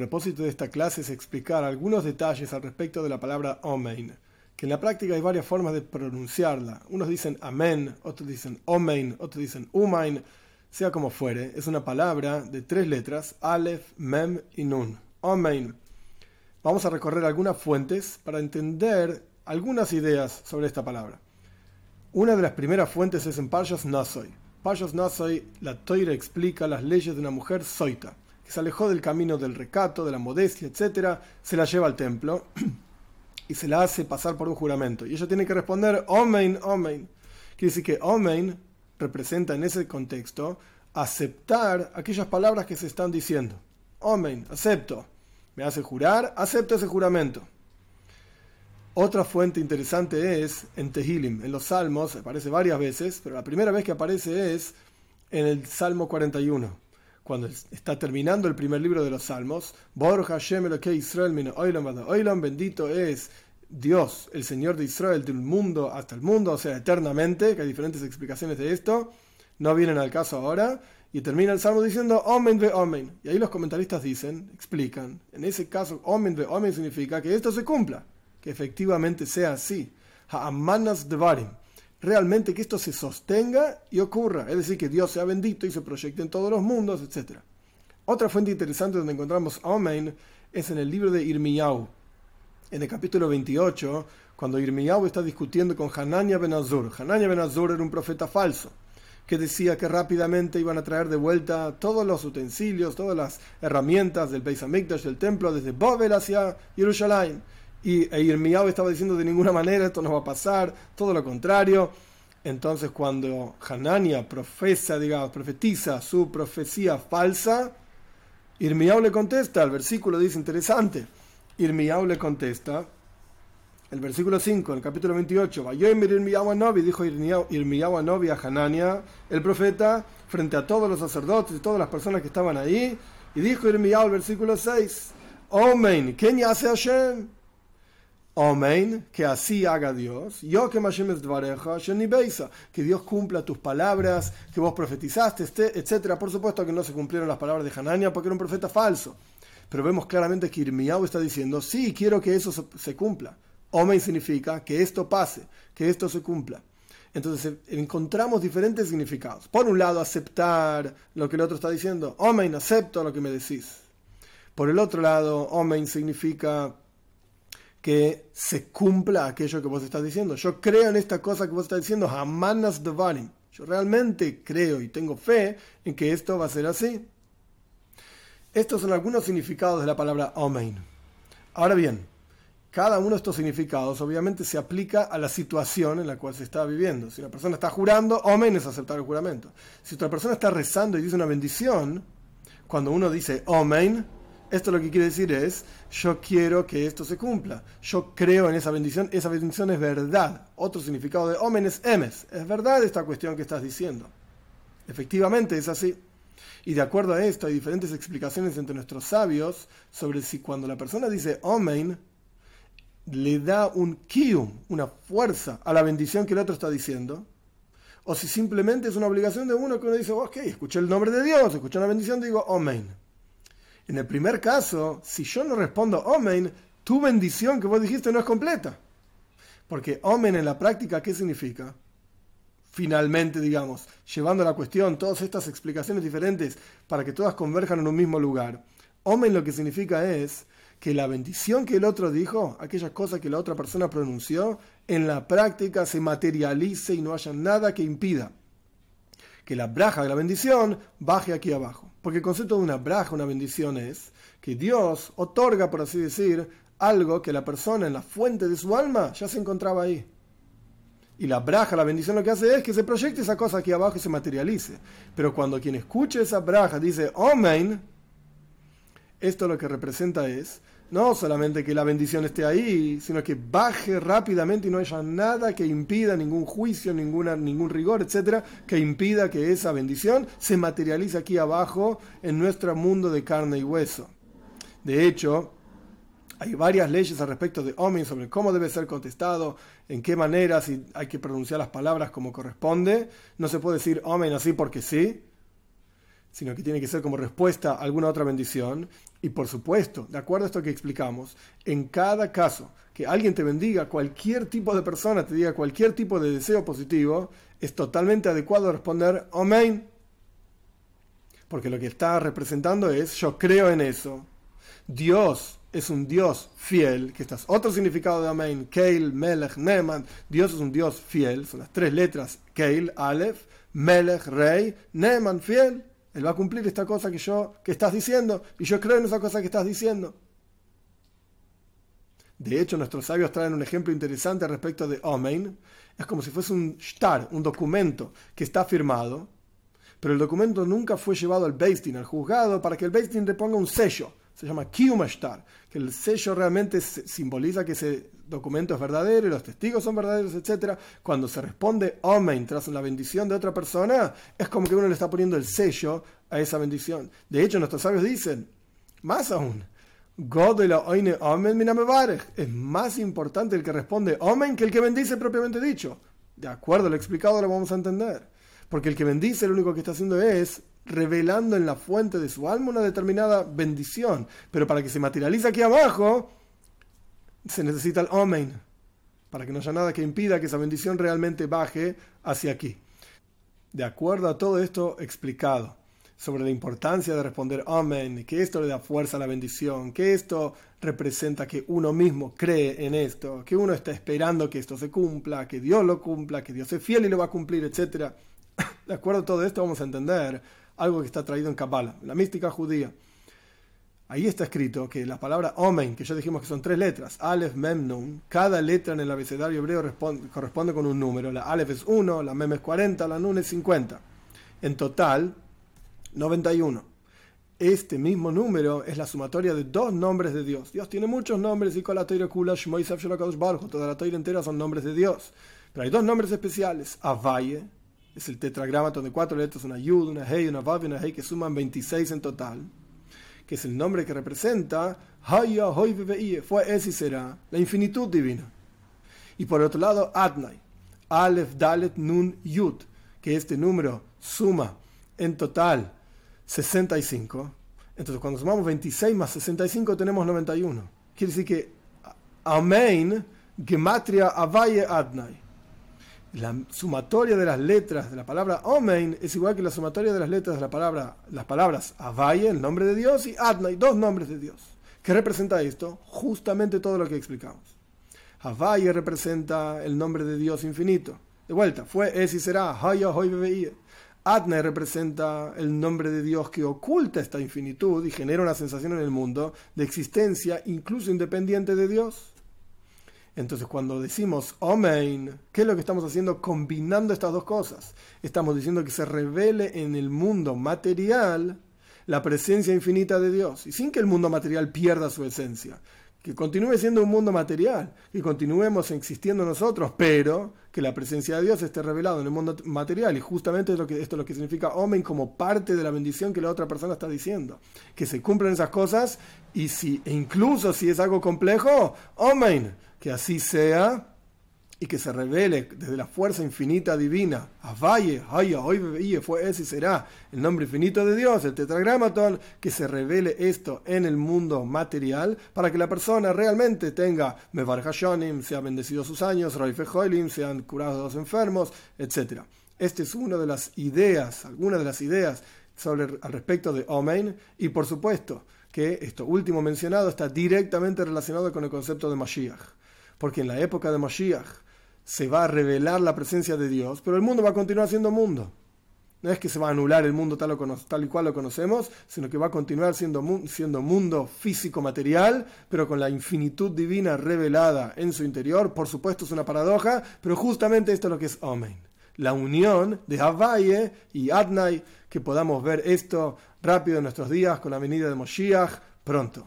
propósito de esta clase es explicar algunos detalles al respecto de la palabra Omein, que en la práctica hay varias formas de pronunciarla. Unos dicen Amén, otros dicen Omein, otros dicen Umain, sea como fuere, es una palabra de tres letras, Aleph, Mem y Nun. Omein. Vamos a recorrer algunas fuentes para entender algunas ideas sobre esta palabra. Una de las primeras fuentes es en Parshas Nasoy. Parshas Nasoy, la Toira explica las leyes de una mujer soita se alejó del camino del recato, de la modestia, etc., se la lleva al templo y se la hace pasar por un juramento. Y ella tiene que responder, Omein, Omein. Quiere decir que Omein representa en ese contexto aceptar aquellas palabras que se están diciendo. Omein, acepto. Me hace jurar, acepto ese juramento. Otra fuente interesante es en Tehilim, en los Salmos, aparece varias veces, pero la primera vez que aparece es en el Salmo 41 cuando está terminando el primer libro de los Salmos, bendito es Dios, el Señor de Israel, del mundo hasta el mundo, o sea, eternamente, que hay diferentes explicaciones de esto, no vienen al caso ahora, y termina el Salmo diciendo Omen ve Omen. Y ahí los comentaristas dicen, explican, en ese caso Omen ve Omen significa que esto se cumpla, que efectivamente sea así. Ha'amanas devarim realmente que esto se sostenga y ocurra, es decir, que Dios sea bendito y se proyecte en todos los mundos, etc. Otra fuente interesante donde encontramos Amen es en el libro de Irmiyahu, en el capítulo 28, cuando Irmiyahu está discutiendo con Hanania Ben Azur. Hanania Ben Azur era un profeta falso que decía que rápidamente iban a traer de vuelta todos los utensilios, todas las herramientas del Beis Hamikdash, del templo, desde Babel hacia Jerusalén y e Irmiyahu estaba diciendo de ninguna manera esto no va a pasar, todo lo contrario. Entonces cuando Hanania profesa, digamos, profetiza su profecía falsa, Irmiyahu le contesta, el versículo dice interesante, Irmiyahu le contesta, el versículo 5, el capítulo 28, dijo Irmiyahu a Novi a Hanania, el profeta, frente a todos los sacerdotes y todas las personas que estaban ahí, y dijo Irmiyahu el versículo 6, Omen, ¿quién hace Hashem? Amén, que así haga Dios. Yo que que Dios cumpla tus palabras, que vos profetizaste, este, etc. Por supuesto que no se cumplieron las palabras de Hanania porque era un profeta falso. Pero vemos claramente que Irmiyahu está diciendo, sí, quiero que eso se, cumpla. Amén significa que esto pase, que esto se cumpla. Entonces encontramos diferentes significados. Por un lado, aceptar lo que el otro está diciendo. Amén, acepto lo que me decís. Por el otro lado, Amén significa que se cumpla aquello que vos estás diciendo. Yo creo en esta cosa que vos estás diciendo, Hamanas Devarim. Yo realmente creo y tengo fe en que esto va a ser así. Estos son algunos significados de la palabra Amen. Ahora bien, cada uno de estos significados obviamente se aplica a la situación en la cual se está viviendo. Si una persona está jurando, Amen es aceptar el juramento. Si otra persona está rezando y dice una bendición, cuando uno dice Amen, esto lo que quiere decir es, yo quiero que esto se cumpla. Yo creo en esa bendición, esa bendición es verdad. Otro significado de omen es emes. Es verdad esta cuestión que estás diciendo. Efectivamente es así. Y de acuerdo a esto hay diferentes explicaciones entre nuestros sabios sobre si cuando la persona dice omen, le da un kium, una fuerza a la bendición que el otro está diciendo, o si simplemente es una obligación de uno que uno dice, ok, escuché el nombre de Dios, escuché una bendición, digo omen. En el primer caso, si yo no respondo Omen, tu bendición que vos dijiste no es completa. Porque Omen en la práctica, ¿qué significa? Finalmente, digamos, llevando la cuestión, todas estas explicaciones diferentes para que todas converjan en un mismo lugar. Omen lo que significa es que la bendición que el otro dijo, aquellas cosas que la otra persona pronunció, en la práctica se materialice y no haya nada que impida que la braja de la bendición baje aquí abajo. Porque el concepto de una braja, una bendición es que Dios otorga, por así decir, algo que la persona en la fuente de su alma ya se encontraba ahí. Y la braja, la bendición lo que hace es que se proyecte esa cosa aquí abajo y se materialice. Pero cuando quien escuche esa braja dice, Amén, esto lo que representa es no solamente que la bendición esté ahí, sino que baje rápidamente y no haya nada que impida, ningún juicio, ninguna, ningún rigor, etcétera, que impida que esa bendición se materialice aquí abajo en nuestro mundo de carne y hueso. De hecho, hay varias leyes al respecto de Omen sobre cómo debe ser contestado, en qué manera, si hay que pronunciar las palabras como corresponde. No se puede decir Omen así porque sí, sino que tiene que ser como respuesta alguna otra bendición. Y por supuesto, de acuerdo a esto que explicamos, en cada caso que alguien te bendiga, cualquier tipo de persona te diga cualquier tipo de deseo positivo, es totalmente adecuado responder Amén. Porque lo que está representando es yo creo en eso. Dios es un Dios fiel, que este es otro significado de Amén, Keil, Melech, Neman. Dios es un Dios fiel, son las tres letras, Keil, Aleph, Melech, Rey, Neman, fiel. Él va a cumplir esta cosa que yo que estás diciendo y yo creo en esa cosa que estás diciendo. De hecho, nuestros sabios traen un ejemplo interesante respecto de Omein. Es como si fuese un shtar, un documento que está firmado, pero el documento nunca fue llevado al Beistin, al juzgado, para que el Beistin le ponga un sello. Se llama Kiyumashtar, que el sello realmente simboliza que ese documento es verdadero y los testigos son verdaderos, etc. Cuando se responde Omen tras la bendición de otra persona, es como que uno le está poniendo el sello a esa bendición. De hecho, nuestros sabios dicen, más aún, es más importante el que responde Omen que el que bendice propiamente dicho. De acuerdo, lo explicado lo vamos a entender. Porque el que bendice lo único que está haciendo es revelando en la fuente de su alma una determinada bendición. Pero para que se materialice aquí abajo, se necesita el Omen, para que no haya nada que impida que esa bendición realmente baje hacia aquí. De acuerdo a todo esto explicado sobre la importancia de responder Amén, que esto le da fuerza a la bendición, que esto representa que uno mismo cree en esto, que uno está esperando que esto se cumpla, que Dios lo cumpla, que Dios es fiel y lo va a cumplir, etc. De acuerdo a todo esto vamos a entender algo que está traído en Kabbalah, la mística judía. Ahí está escrito que la palabra Omen, que ya dijimos que son tres letras, Aleph, Mem, Nun, cada letra en el abecedario hebreo corresponde con un número. La Aleph es 1, la Mem es 40, la Nun es 50. En total, 91. Este mismo número es la sumatoria de dos nombres de Dios. Dios tiene muchos nombres y con la Toira Kula, toda la Toira entera son nombres de Dios. Pero hay dos nombres especiales. Avaye, es el tetragramaton de cuatro letras, una Yud, una Hei, una Vav y una Hei, que suman 26 en total que es el nombre que representa Haya, fue, es y será, la infinitud divina. Y por otro lado, Adnai, Aleph, Dalet, Nun, Yud, que este número suma en total 65. Entonces, cuando sumamos 26 más 65, tenemos 91. Quiere decir que Amen, Gematria, Avaye, Adnai la sumatoria de las letras de la palabra Omein es igual que la sumatoria de las letras de la palabra, las palabras Avaye, el nombre de Dios, y Adnai, dos nombres de Dios. ¿Qué representa esto? Justamente todo lo que explicamos. Avaye representa el nombre de Dios infinito. De vuelta, fue, es y será. Adnai representa el nombre de Dios que oculta esta infinitud y genera una sensación en el mundo de existencia incluso independiente de Dios. Entonces, cuando decimos Omein, ¿qué es lo que estamos haciendo combinando estas dos cosas? Estamos diciendo que se revele en el mundo material la presencia infinita de Dios, y sin que el mundo material pierda su esencia. Que continúe siendo un mundo material, que continuemos existiendo nosotros, pero que la presencia de Dios esté revelada en el mundo material. Y justamente esto es lo que significa Omen como parte de la bendición que la otra persona está diciendo. Que se cumplan esas cosas y si, e incluso si es algo complejo, Omen que así sea y que se revele desde la fuerza infinita divina. Avaye, Haya, hoy fue ese será el nombre infinito de Dios, el tetragramaton, que se revele esto en el mundo material para que la persona realmente tenga Mevar Hashonim, sean bendecidos sus años, Roife sean curados los enfermos, etc. Esta es una de las ideas, algunas de las ideas sobre, al respecto de Omein y por supuesto que esto último mencionado está directamente relacionado con el concepto de Mashiach porque en la época de Mashiach se va a revelar la presencia de Dios, pero el mundo va a continuar siendo mundo. No es que se va a anular el mundo tal, y cual lo conocemos, sino que va a continuar siendo, siendo mundo físico material, pero con la infinitud divina revelada en su interior. Por supuesto es una paradoja, pero justamente esto es lo que es Omen. La unión de Havaye y Adnai, que podamos ver esto rápido en nuestros días con la venida de Moshiach pronto.